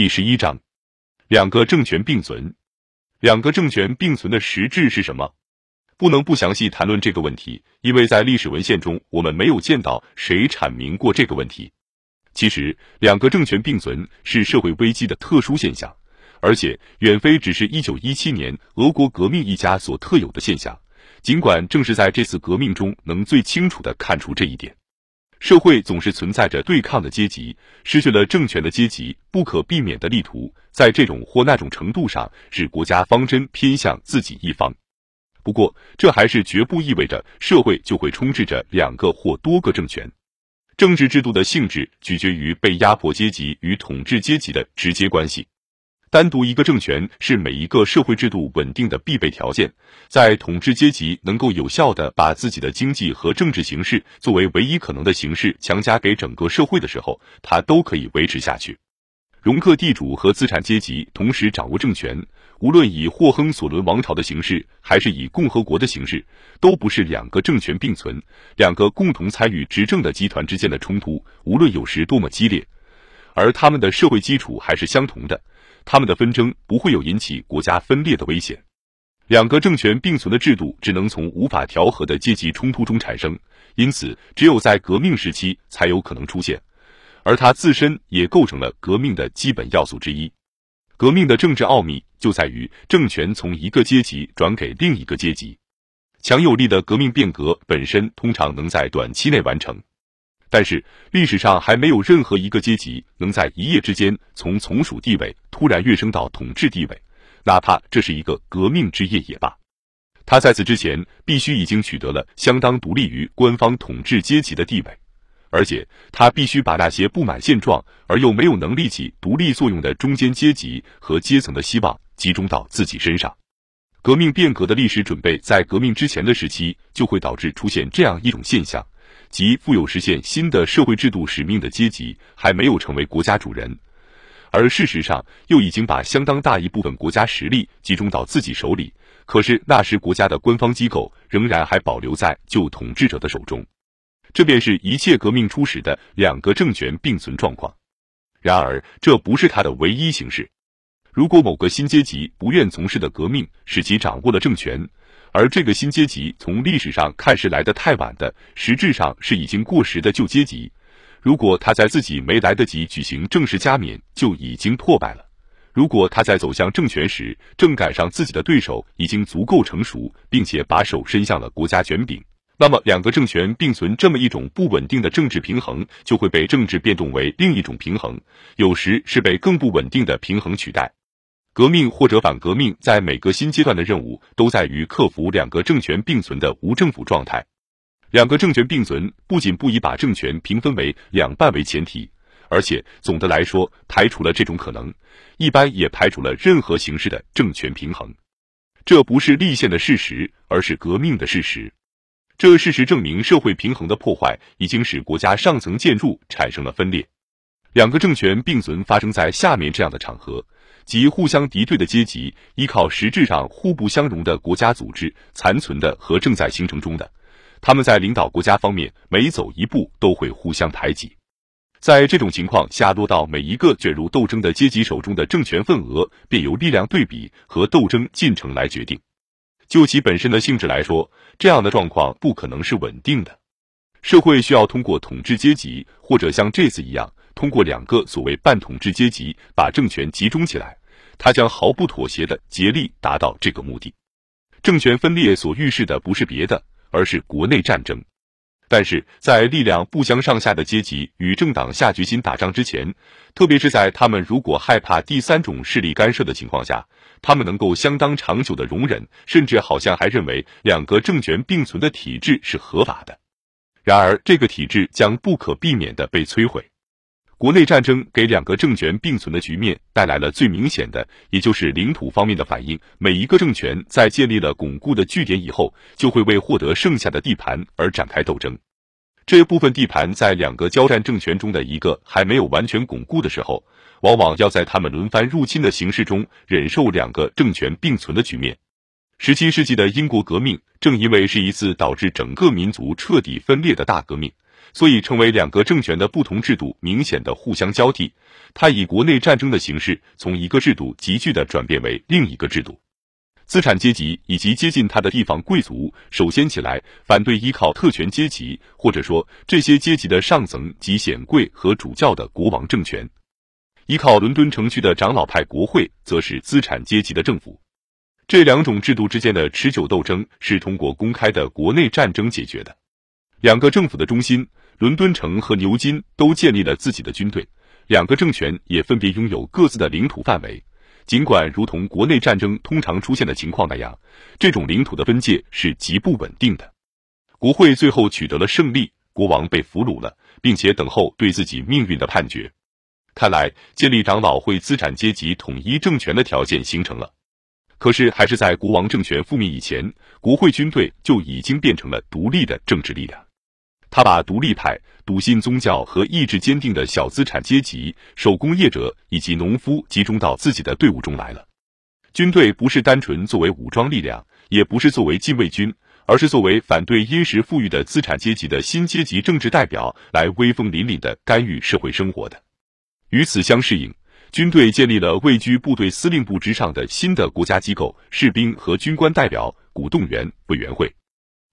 第十一章，两个政权并存。两个政权并存的实质是什么？不能不详细谈论这个问题，因为在历史文献中，我们没有见到谁阐明过这个问题。其实，两个政权并存是社会危机的特殊现象，而且远非只是一九一七年俄国革命一家所特有的现象。尽管正是在这次革命中，能最清楚的看出这一点。社会总是存在着对抗的阶级，失去了政权的阶级不可避免的力图在这种或那种程度上使国家方针偏向自己一方。不过，这还是绝不意味着社会就会充斥着两个或多个政权。政治制度的性质取决于被压迫阶级与统治阶级的直接关系。单独一个政权是每一个社会制度稳定的必备条件。在统治阶级能够有效的把自己的经济和政治形式作为唯一可能的形式强加给整个社会的时候，它都可以维持下去。容克地主和资产阶级同时掌握政权，无论以霍亨索伦王朝的形式，还是以共和国的形式，都不是两个政权并存、两个共同参与执政的集团之间的冲突，无论有时多么激烈，而他们的社会基础还是相同的。他们的纷争不会有引起国家分裂的危险。两个政权并存的制度只能从无法调和的阶级冲突中产生，因此只有在革命时期才有可能出现，而它自身也构成了革命的基本要素之一。革命的政治奥秘就在于政权从一个阶级转给另一个阶级。强有力的革命变革本身通常能在短期内完成。但是历史上还没有任何一个阶级能在一夜之间从从属地位突然跃升到统治地位，哪怕这是一个革命之夜也罢。他在此之前必须已经取得了相当独立于官方统治阶级的地位，而且他必须把那些不满现状而又没有能力起独立作用的中间阶级和阶层的希望集中到自己身上。革命变革的历史准备在革命之前的时期就会导致出现这样一种现象。即富有实现新的社会制度使命的阶级还没有成为国家主人，而事实上又已经把相当大一部分国家实力集中到自己手里。可是那时国家的官方机构仍然还保留在旧统治者的手中，这便是一切革命初始的两个政权并存状况。然而这不是它的唯一形式。如果某个新阶级不愿从事的革命使其掌握了政权，而这个新阶级从历史上看是来得太晚的，实质上是已经过时的旧阶级。如果他在自己没来得及举行正式加冕就已经破败了；如果他在走向政权时正赶上自己的对手已经足够成熟，并且把手伸向了国家卷柄，那么两个政权并存这么一种不稳定的政治平衡就会被政治变动为另一种平衡，有时是被更不稳定的平衡取代。革命或者反革命，在每个新阶段的任务都在于克服两个政权并存的无政府状态。两个政权并存，不仅不以把政权平分为两半为前提，而且总的来说排除了这种可能，一般也排除了任何形式的政权平衡。这不是立宪的事实，而是革命的事实。这事实证明，社会平衡的破坏已经使国家上层建筑产生了分裂。两个政权并存发生在下面这样的场合。即互相敌对的阶级，依靠实质上互不相容的国家组织残存的和正在形成中的，他们在领导国家方面每走一步都会互相排挤。在这种情况下，落到每一个卷入斗争的阶级手中的政权份额，便由力量对比和斗争进程来决定。就其本身的性质来说，这样的状况不可能是稳定的。社会需要通过统治阶级，或者像这次一样，通过两个所谓半统治阶级把政权集中起来。他将毫不妥协的竭力达到这个目的。政权分裂所预示的不是别的，而是国内战争。但是在力量不相上下的阶级与政党下决心打仗之前，特别是在他们如果害怕第三种势力干涉的情况下，他们能够相当长久的容忍，甚至好像还认为两个政权并存的体制是合法的。然而，这个体制将不可避免的被摧毁。国内战争给两个政权并存的局面带来了最明显的，也就是领土方面的反应。每一个政权在建立了巩固的据点以后，就会为获得剩下的地盘而展开斗争。这部分地盘在两个交战政权中的一个还没有完全巩固的时候，往往要在他们轮番入侵的形势中忍受两个政权并存的局面。十七世纪的英国革命正因为是一次导致整个民族彻底分裂的大革命。所以成为两个政权的不同制度明显的互相交替。它以国内战争的形式，从一个制度急剧的转变为另一个制度。资产阶级以及接近他的地方贵族首先起来反对依靠特权阶级，或者说这些阶级的上层及显贵和主教的国王政权。依靠伦敦城区的长老派国会，则是资产阶级的政府。这两种制度之间的持久斗争是通过公开的国内战争解决的。两个政府的中心，伦敦城和牛津都建立了自己的军队，两个政权也分别拥有各自的领土范围。尽管如同国内战争通常出现的情况那样，这种领土的分界是极不稳定的。国会最后取得了胜利，国王被俘虏了，并且等候对自己命运的判决。看来，建立长老会资产阶级统一政权的条件形成了。可是，还是在国王政权覆灭以前，国会军队就已经变成了独立的政治力量。他把独立派、笃信宗教和意志坚定的小资产阶级、手工业者以及农夫集中到自己的队伍中来了。军队不是单纯作为武装力量，也不是作为禁卫军，而是作为反对殷实富裕的资产阶级的新阶级政治代表，来威风凛凛的干预社会生活的。与此相适应，军队建立了位居部队司令部之上的新的国家机构——士兵和军官代表鼓动员委员会。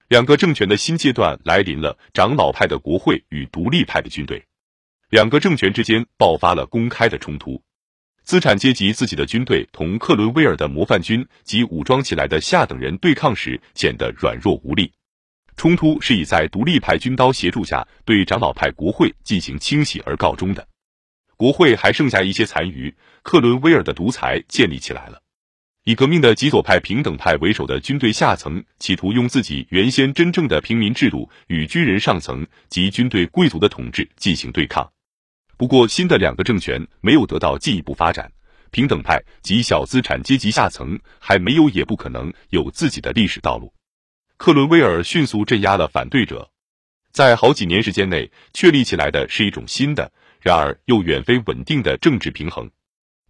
两个政权的新阶段来临了：长老派的国会与独立派的军队，两个政权之间爆发了公开的冲突。资产阶级自己的军队同克伦威尔的模范军及武装起来的下等人对抗时，显得软弱无力。冲突是以在独立派军刀协助下对长老派国会进行清洗而告终的。国会还剩下一些残余，克伦威尔的独裁建立起来了。以革命的极左派平等派为首的军队下层，企图用自己原先真正的平民制度与军人上层及军队贵族的统治进行对抗。不过，新的两个政权没有得到进一步发展，平等派及小资产阶级下层还没有也不可能有自己的历史道路。克伦威尔迅速镇压了反对者，在好几年时间内确立起来的是一种新的，然而又远非稳定的政治平衡。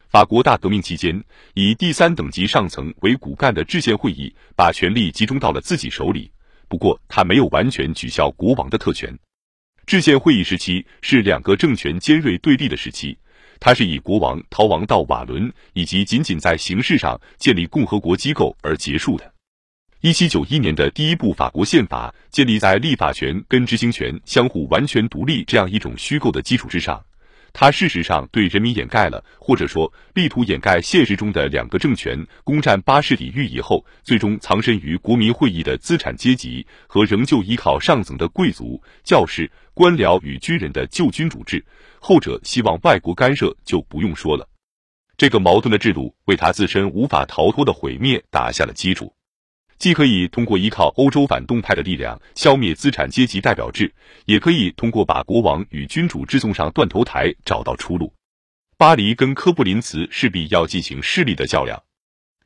法国大革命期间，以第三等级上层为骨干的制宪会议把权力集中到了自己手里。不过，他没有完全取消国王的特权。制宪会议时期是两个政权尖锐对立的时期，它是以国王逃亡到瓦伦以及仅仅在形式上建立共和国机构而结束的。一七九一年的第一部法国宪法建立在立法权跟执行权相互完全独立这样一种虚构的基础之上。他事实上对人民掩盖了，或者说力图掩盖现实中的两个政权攻占巴士底狱以后，最终藏身于国民会议的资产阶级和仍旧依靠上层的贵族、教士、官僚与军人的旧君主制。后者希望外国干涉就不用说了。这个矛盾的制度为他自身无法逃脱的毁灭打下了基础。既可以通过依靠欧洲反动派的力量消灭资产阶级代表制，也可以通过把国王与君主制送上断头台找到出路。巴黎跟科布林茨势必要进行势力的较量。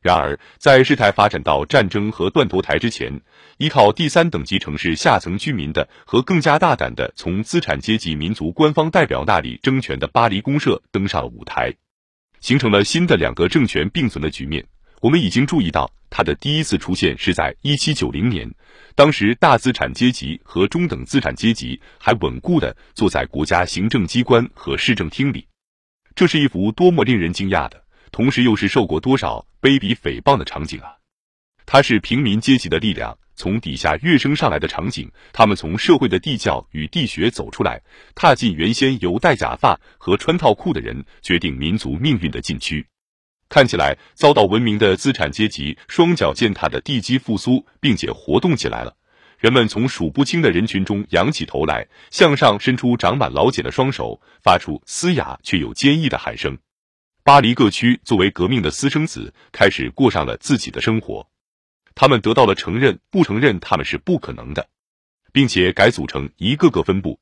然而，在事态发展到战争和断头台之前，依靠第三等级城市下层居民的和更加大胆的从资产阶级民族官方代表那里争权的巴黎公社登上了舞台，形成了新的两个政权并存的局面。我们已经注意到，它的第一次出现是在一七九零年，当时大资产阶级和中等资产阶级还稳固的坐在国家行政机关和市政厅里。这是一幅多么令人惊讶的，同时又是受过多少卑鄙诽谤的场景啊！它是平民阶级的力量从底下跃升上来的场景，他们从社会的地窖与地穴走出来，踏进原先由戴假发和穿套裤的人决定民族命运的禁区。看起来遭到文明的资产阶级双脚践踏的地基复苏，并且活动起来了。人们从数不清的人群中仰起头来，向上伸出长满老茧的双手，发出嘶哑却又坚毅的喊声。巴黎各区作为革命的私生子，开始过上了自己的生活。他们得到了承认，不承认他们是不可能的，并且改组成一个个分部。